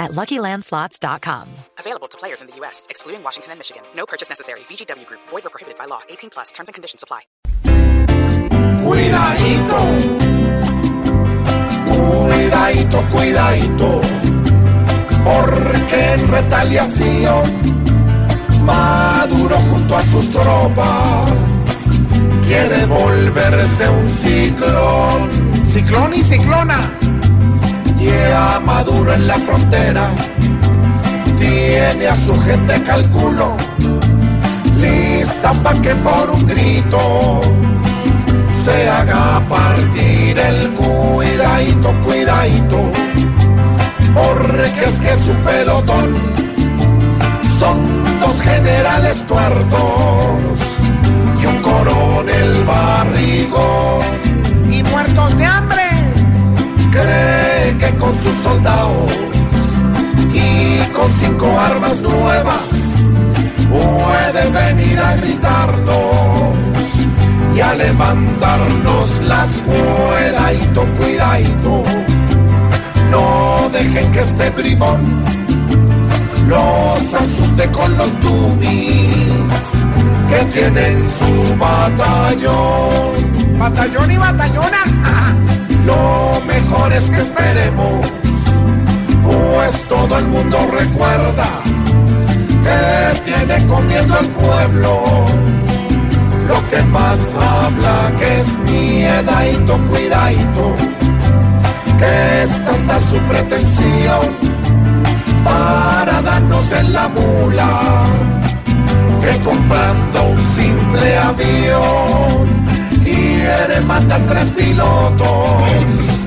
at LuckyLandSlots.com. Available to players in the U.S., excluding Washington and Michigan. No purchase necessary. VGW Group. Void or prohibited by law. 18 plus. Terms and conditions apply. Cuidadito, cuidadito, cuidadito, porque en retaliación Maduro junto a sus tropas quiere volverse un ciclón, ciclón y ciclona. Llega Maduro en la frontera, tiene a su gente calculo, lista pa' que por un grito se haga partir el cuidadito, cuidadito, porque es que su pelotón son dos generales tuertos y un coronel barrigón y con cinco armas nuevas puede venir a gritarnos y a levantarnos las cuidadito, cuidadito. No dejen que este bribón los asuste con los dubis que tienen su batallón. Batallón y batallona. Lo mejor es que esperemos, pues todo el mundo recuerda que tiene comiendo al pueblo. Lo que más habla que es miedadito, cuidadito, que es tanta su pretensión para darnos en la mula, que comprando un simple avión quiere mandar tres pilotos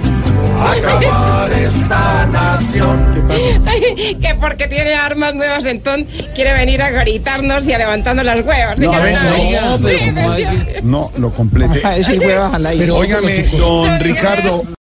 nación. que porque tiene armas nuevas, entonces quiere venir a gritarnos y a levantarnos las huevas. No, no, "Ay, no, sí, pero ¿cómo va a sí, decir? sí". No, lo complete. Pero óigame, don Ricardo,